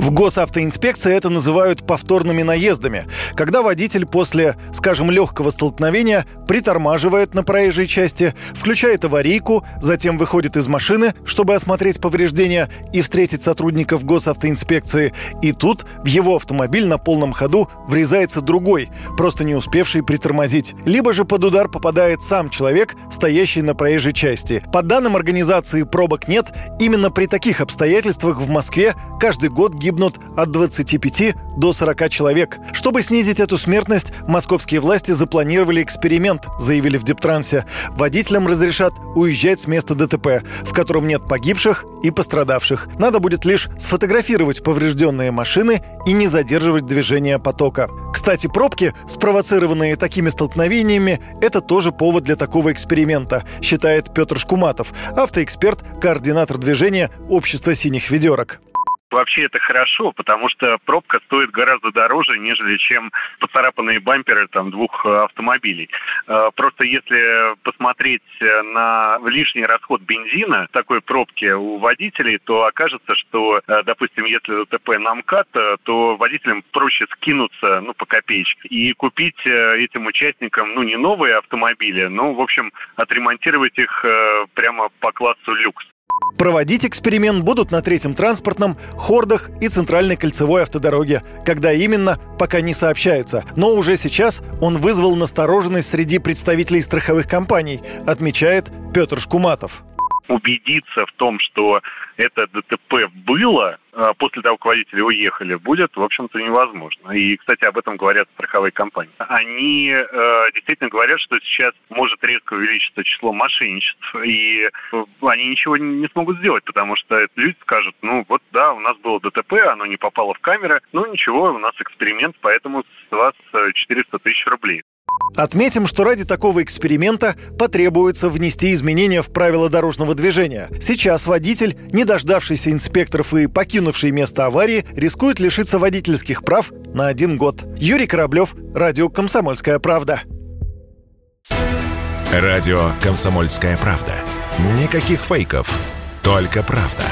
В госавтоинспекции это называют повторными наездами, когда водитель после, скажем, легкого столкновения притормаживает на проезжей части, включает аварийку, затем выходит из машины, чтобы осмотреть повреждения и встретить сотрудников госавтоинспекции. И тут в его автомобиль на полном ходу врезается другой, просто не успевший притормозить. Либо же под удар попадает сам человек, стоящий на проезжей части. По данным организации «Пробок нет», именно при таких обстоятельствах в Москве каждый год гибнут гибнут от 25 до 40 человек. Чтобы снизить эту смертность, московские власти запланировали эксперимент, заявили в Дептрансе. Водителям разрешат уезжать с места ДТП, в котором нет погибших и пострадавших. Надо будет лишь сфотографировать поврежденные машины и не задерживать движение потока. Кстати, пробки, спровоцированные такими столкновениями, это тоже повод для такого эксперимента, считает Петр Шкуматов, автоэксперт, координатор движения Общества синих ведерок. Вообще это хорошо, потому что пробка стоит гораздо дороже, нежели чем поцарапанные бамперы там, двух э, автомобилей. Э, просто если посмотреть на лишний расход бензина в такой пробке у водителей, то окажется, что, э, допустим, если ДТП на МКАД, то водителям проще скинуться ну, по копеечке и купить этим участникам ну, не новые автомобили, но, в общем, отремонтировать их прямо по классу люкс. Проводить эксперимент будут на третьем транспортном, Хордах и центральной кольцевой автодороге. Когда именно, пока не сообщается. Но уже сейчас он вызвал настороженность среди представителей страховых компаний, отмечает Петр Шкуматов убедиться в том, что это ДТП было а после того, как водители уехали, будет, в общем-то, невозможно. И, кстати, об этом говорят страховые компании. Они э, действительно говорят, что сейчас может резко увеличиться число мошенничеств, и э, они ничего не смогут сделать, потому что люди скажут, ну вот да, у нас было ДТП, оно не попало в камеры, ну ничего, у нас эксперимент, поэтому с вас 400 э, тысяч рублей. Отметим, что ради такого эксперимента потребуется внести изменения в правила дорожного движения. Сейчас водитель, не дождавшийся инспекторов и покинувший место аварии, рискует лишиться водительских прав на один год. Юрий Кораблев, Радио «Комсомольская правда». Радио «Комсомольская правда». Никаких фейков, только правда.